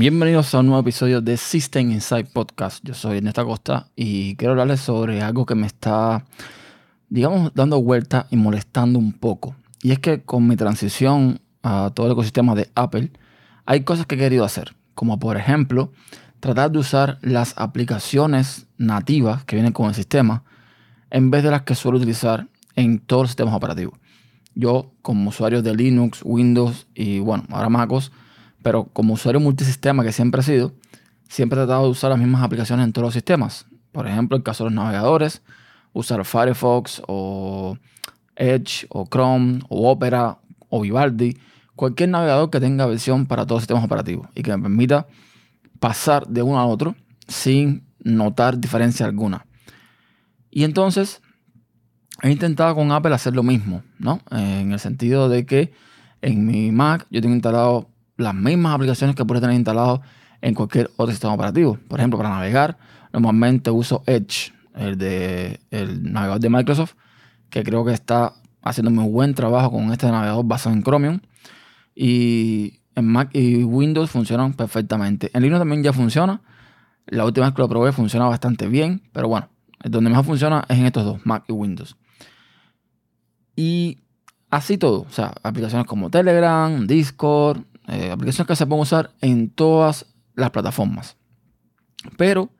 Bienvenidos a un nuevo episodio de System Inside Podcast. Yo soy Ernesto Costa y quiero hablarles sobre algo que me está, digamos, dando vuelta y molestando un poco. Y es que con mi transición a todo el ecosistema de Apple, hay cosas que he querido hacer, como por ejemplo, tratar de usar las aplicaciones nativas que vienen con el sistema en vez de las que suelo utilizar en todos los sistemas operativos. Yo, como usuario de Linux, Windows y bueno, ahora MacOS, pero como usuario multisistema que siempre he sido, siempre he tratado de usar las mismas aplicaciones en todos los sistemas. Por ejemplo, en el caso de los navegadores, usar Firefox o Edge o Chrome o Opera o Vivaldi, cualquier navegador que tenga versión para todos los sistemas operativos y que me permita pasar de uno a otro sin notar diferencia alguna. Y entonces he intentado con Apple hacer lo mismo, ¿no? En el sentido de que en mi Mac yo tengo instalado las mismas aplicaciones que puede tener instalado en cualquier otro sistema operativo. Por ejemplo, para navegar, normalmente uso Edge, el, de, el navegador de Microsoft, que creo que está haciendo muy buen trabajo con este navegador basado en Chromium. Y en Mac y Windows funcionan perfectamente. En Linux también ya funciona. La última vez que lo probé funciona bastante bien, pero bueno, donde mejor funciona es en estos dos, Mac y Windows. Y así todo, o sea, aplicaciones como Telegram, Discord, eh, aplicaciones que se pueden usar en todas las plataformas. Pero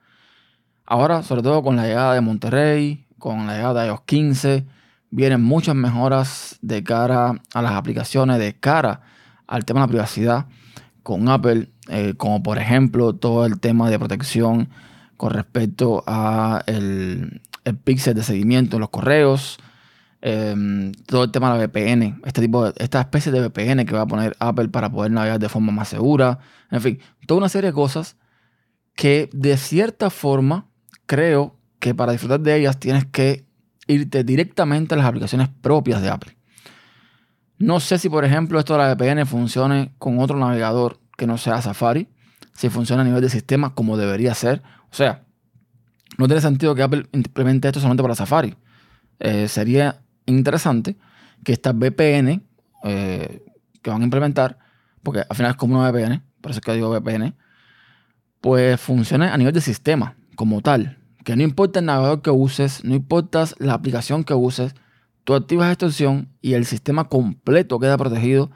ahora, sobre todo con la llegada de Monterrey, con la llegada de iOS 15, vienen muchas mejoras de cara a las aplicaciones, de cara al tema de la privacidad con Apple, eh, como por ejemplo todo el tema de protección con respecto a el, el pixel de seguimiento en los correos, em, todo el tema de la VPN, este tipo esta especie de VPN que va a poner Apple para poder navegar de forma más segura, en fin, toda una serie de cosas que de cierta forma creo que para disfrutar de ellas tienes que irte directamente a las aplicaciones propias de Apple. No sé si, por ejemplo, esto de la VPN funcione con otro navegador que no sea Safari, si funciona a nivel de sistema como debería ser. O sea, no tiene sentido que Apple implemente esto solamente para Safari. Eh, sería interesante que estas VPN eh, que van a implementar, porque al final es como una VPN, por eso es que digo VPN, pues funcione a nivel de sistema como tal. Que no importa el navegador que uses, no importa la aplicación que uses, tú activas esta opción y el sistema completo queda protegido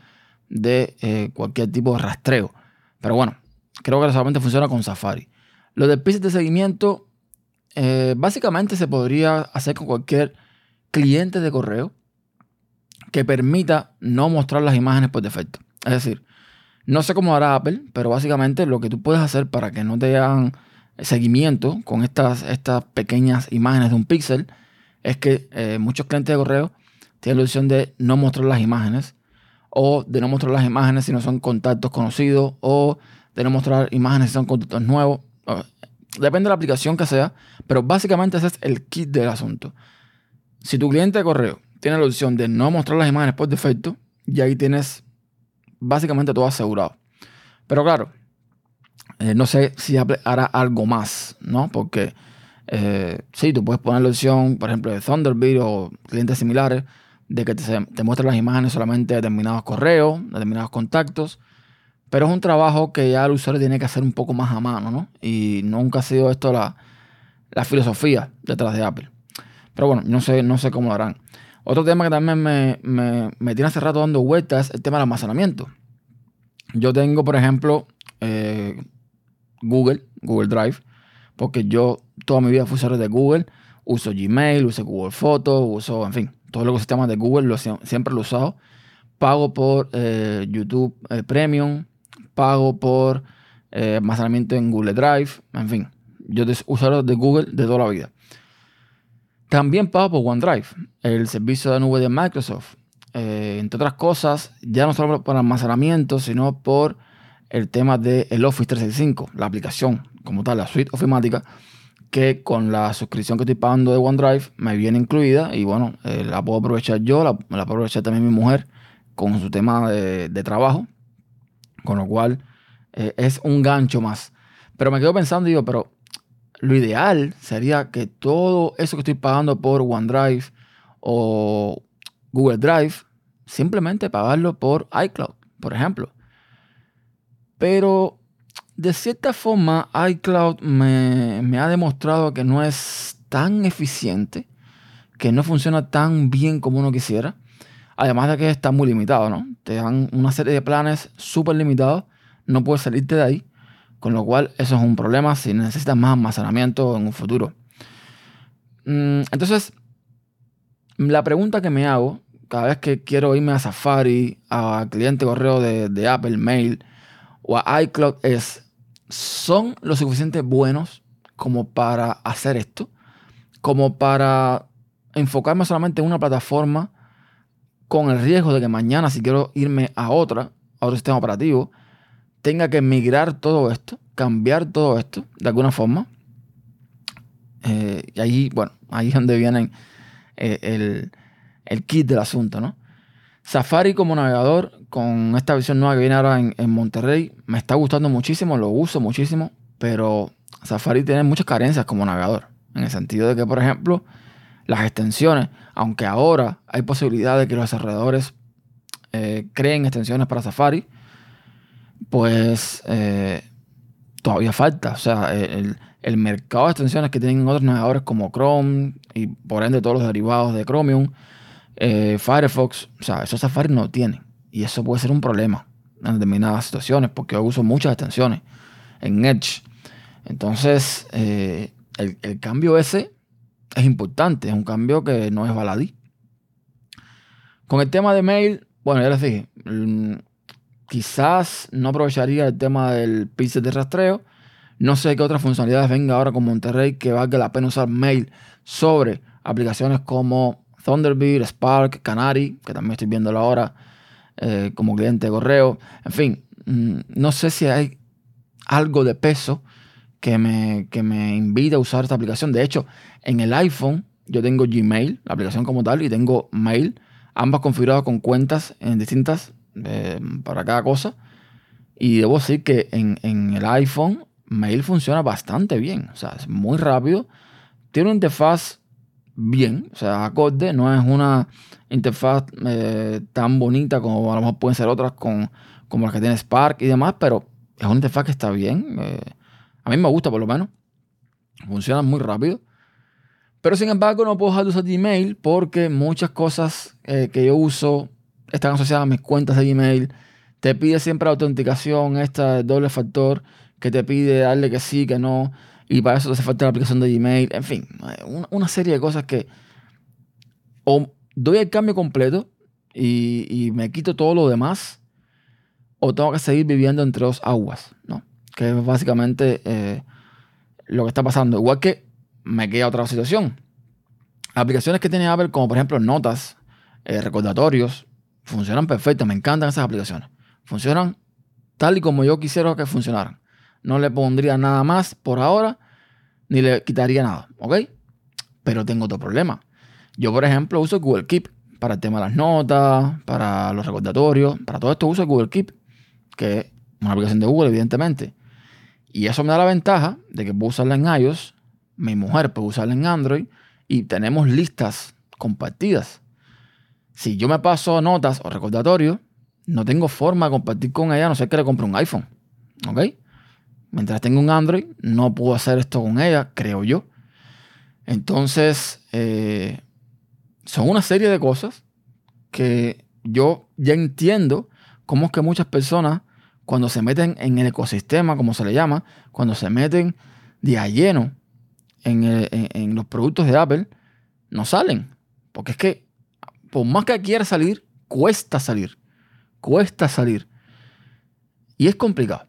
de eh, cualquier tipo de rastreo. Pero bueno, creo que solamente funciona con Safari. Lo del pixel de seguimiento, eh, básicamente se podría hacer con cualquier cliente de correo que permita no mostrar las imágenes por defecto. Es decir, no sé cómo hará Apple, pero básicamente lo que tú puedes hacer para que no te hagan seguimiento con estas, estas pequeñas imágenes de un píxel es que eh, muchos clientes de correo tienen la opción de no mostrar las imágenes o de no mostrar las imágenes si no son contactos conocidos o de no mostrar imágenes si son contactos nuevos. Depende de la aplicación que sea, pero básicamente ese es el kit del asunto. Si tu cliente de correo tiene la opción de no mostrar las imágenes por defecto, y ahí tienes básicamente todo asegurado. Pero claro, eh, no sé si hará algo más, ¿no? Porque eh, sí, tú puedes poner la opción, por ejemplo, de Thunderbird o clientes similares, de que te, te las imágenes solamente de determinados correos, determinados contactos. Pero es un trabajo que ya el usuario tiene que hacer un poco más a mano, ¿no? Y nunca ha sido esto la, filosofía detrás de Apple. Pero bueno, no sé, no sé cómo lo harán. Otro tema que también me, me, tiene hace rato dando vueltas es el tema del almacenamiento. Yo tengo, por ejemplo, eh, Google, Google Drive, porque yo toda mi vida fui usuario de Google, uso Gmail, uso Google Fotos, uso, en fin, todos los sistemas de Google siempre lo he usado. Pago por eh, YouTube eh, Premium, pago por eh, almacenamiento en Google Drive, en fin, yo usuario de Google de toda la vida. También pago por OneDrive, el servicio de nube de Microsoft. entre otras cosas, ya no solo por almacenamiento, sino por el tema del Office 365, la aplicación como tal, la suite ofimática, que con la suscripción que estoy pagando de OneDrive me viene incluida y bueno, eh, la puedo aprovechar yo, la, puedo aprovechar también mi mujer con su tema de, trabajo, con lo cual eh, es un gancho más. Pero me quedo pensando y digo, pero lo ideal sería que todo eso que estoy pagando por OneDrive o Google Drive, simplemente pagarlo por iCloud, por ejemplo. Pero de cierta forma, iCloud me, me, ha demostrado que no es tan eficiente, que no funciona tan bien como uno quisiera. Además de que está muy limitado, ¿no? Te dan una serie de planes súper limitados, no puedes salirte de ahí, con lo cual eso es un problema si necesitas más almacenamiento en un futuro. Mm, entonces, la pregunta que me hago cada vez que quiero irme a Safari, a cliente correo de, de Apple Mail o a iCloud es, ¿son lo suficientemente buenos como para hacer esto? Como para enfocarme solamente en una plataforma con el riesgo de que mañana si quiero irme a otra, a otro sistema operativo, tenga que migrar todo esto, cambiar todo esto de alguna forma. Eh, y ahí, bueno, ahí es donde viene eh, el, el, kit del asunto, ¿no? Safari como navegador, con esta versión nueva que viene ahora en, en, Monterrey, me está gustando muchísimo, lo uso muchísimo, pero Safari tiene muchas carencias como navegador. En el sentido de que, por ejemplo, las extensiones, aunque ahora hay posibilidad de que los desarrolladores eh, creen extensiones para Safari, pues eh, todavía falta. O sea, el, mercado de extensiones que tienen otros navegadores como Chrome y por ende todos los derivados de Chromium, eh, Firefox, o sea, eso Safari no tiene. Y eso puede ser un problema en determinadas situaciones, porque yo uso muchas extensiones en Edge. Entonces, el, el, cambio ese es importante, es un cambio que no es baladí. Con el tema de mail, bueno, ya les dije, mm, quizás no aprovecharía el tema del pixel de rastreo. No sé qué otras funcionalidades venga ahora con Monterrey que valga la pena usar mail sobre aplicaciones como Thunderbird, Spark, Canary, que también estoy viéndolo ahora eh, como cliente de correo. En fin, mm, no sé si hay algo de peso que me, que me invita a usar esta aplicación. De hecho, en el iPhone yo tengo Gmail, la aplicación como tal, y tengo Mail, ambas configuradas con cuentas en distintas eh, para cada cosa. Y debo decir que en, en, el iPhone Mail funciona bastante bien, o sea, es muy rápido. Tiene una interfaz bien, o sea, acorde, no es una interfaz eh, tan bonita como a lo mejor pueden ser otras con, como las que tiene Spark y demás, pero es una interfaz que está bien. Eh, a mí me gusta por lo menos. Funciona muy rápido. Pero sin embargo no puedo dejar de usar Gmail porque muchas cosas eh, que yo uso están asociadas a mis cuentas de Gmail. Te pide siempre autenticación, esta doble factor, que te pide darle que sí, que no. Y para eso te hace falta la aplicación de Gmail. En fin, una, serie de cosas que o doy el cambio completo y, y, me quito todo lo demás, o tengo que seguir viviendo entre dos aguas, ¿no? Que es básicamente eh, lo que está pasando. Igual que me queda otra situación. Aplicaciones que tiene Apple, como por ejemplo notas, eh, recordatorios, funcionan perfecto. Me encantan esas aplicaciones. Funcionan tal y como yo quisiera que funcionaran. No le pondría nada más por ahora, ni le quitaría nada, ¿ok? Pero tengo otro problema. Yo, por ejemplo, uso Google Keep para el tema de las notas, para los recordatorios, para todo esto uso Google Keep, que es una aplicación de Google, evidentemente. Y eso me da la ventaja de que puedo usarla en iOS, mi mujer puede usarla en Android y tenemos listas compartidas. Si yo me paso notas o recordatorios, no tengo forma de compartir con ella a no ser que le compre un iPhone. ¿Ok? Mientras tengo un Android, no puedo hacer esto con ella, creo yo. Entonces, eh, son una serie de cosas que yo ya entiendo cómo es que muchas personas cuando se meten en el ecosistema, como se le llama, cuando se meten de a lleno en, los productos de Apple, no salen. Porque es que, por más que quiera salir, cuesta salir. Cuesta salir. Y es complicado.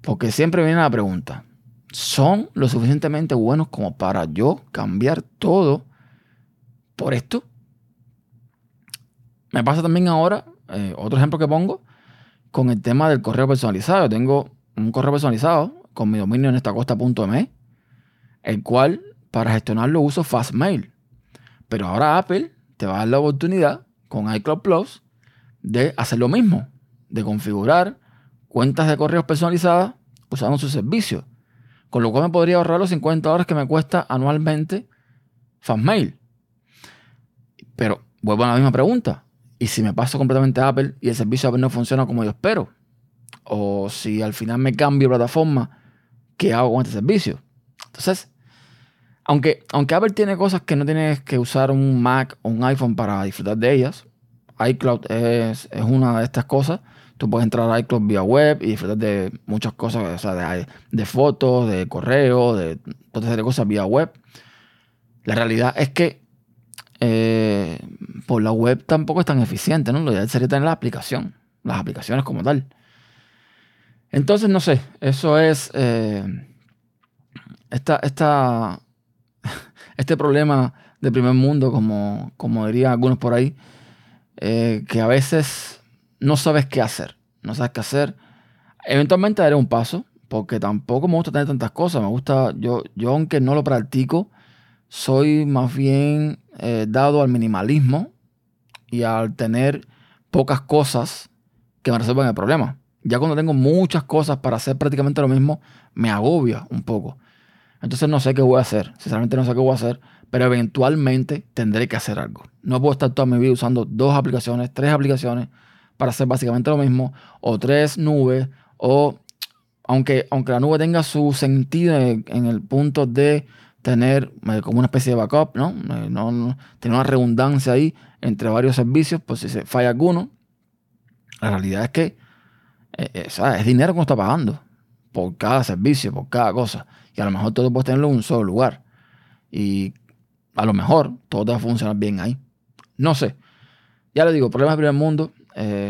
Porque siempre viene la pregunta, ¿son lo suficientemente buenos como para yo cambiar todo por esto? Me pasa también ahora, eh, otro ejemplo que pongo, con el tema del correo personalizado. Tengo un correo personalizado con mi dominio en estacosta.me, el cual para gestionarlo uso Fastmail. Pero ahora Apple te va a dar la oportunidad con iCloud Plus de hacer lo mismo, de configurar cuentas de correos personalizadas usando su servicio. Con lo cual me podría ahorrar los 50 dólares que me cuesta anualmente Fastmail. Pero vuelvo a la misma pregunta. ¿Y si me paso completamente a Apple y el servicio de Apple no funciona como yo espero? O si al final me cambio de plataforma, ¿qué hago con este servicio? Entonces, aunque, aunque Apple tiene cosas que no tienes que usar un Mac o un iPhone para disfrutar de ellas, iCloud es, una de estas cosas. Tú puedes entrar a iCloud vía web y disfrutar de muchas cosas, o sea, de, de fotos, de correo, de toda serie de cosas vía web. La realidad es que eh, por la web tampoco es tan eficiente, ¿no? Lo ideal sería tener la aplicación, las aplicaciones como tal. Entonces, no sé, eso es eh, esta, esta, este problema de primer mundo, como, como dirían algunos por ahí, eh, que a veces no sabes qué hacer, no sabes qué hacer. Eventualmente daré un paso, porque tampoco me gusta tener tantas cosas, me gusta, yo, yo aunque no lo practico, soy más bien eh, dado al minimalismo y al tener pocas cosas que me resuelvan el problema. Ya cuando tengo muchas cosas para hacer prácticamente lo mismo, me agobia un poco. Entonces no sé qué voy a hacer. Sinceramente no sé qué voy a hacer. Pero eventualmente tendré que hacer algo. No puedo estar toda mi vida usando dos aplicaciones, tres aplicaciones para hacer básicamente lo mismo. O tres nubes. O aunque, aunque la nube tenga su sentido en, el punto de tener eh, como una especie de backup, ¿no? Eh, no, no tener una redundancia ahí entre varios servicios, pues si se falla alguno, la realidad es que eh, eh, es dinero que uno está pagando por cada servicio, por cada cosa. Y a lo mejor todo puedes tenerlo en un solo lugar. Y a lo mejor todo te va a funcionar bien ahí. No sé. Ya le digo, problemas del primer mundo.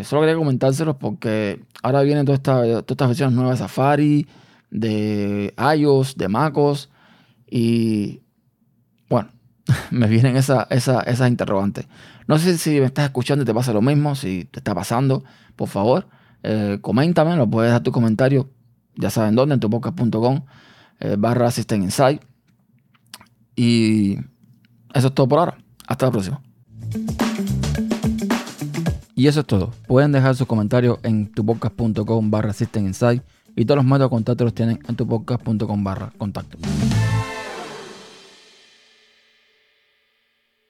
Solo quería comentárselos porque ahora vienen todas estas, estas versiones nuevas de Safari, de iOS, de MacOS. Y bueno, me vienen esa, esas interrogantes. No sé si me estás escuchando y te pasa lo mismo, si te está pasando, por favor, eh, coméntame, lo puedes dar tu comentario, ya saben dónde, en tu podcast.com eh, barra System Insight. Y eso es todo por ahora. Hasta la próxima. Y eso es todo. Pueden dejar sus comentarios en tupodcast.com barra System Insight y todos los métodos de contacto los tienen en tupodcast.com barra contacto.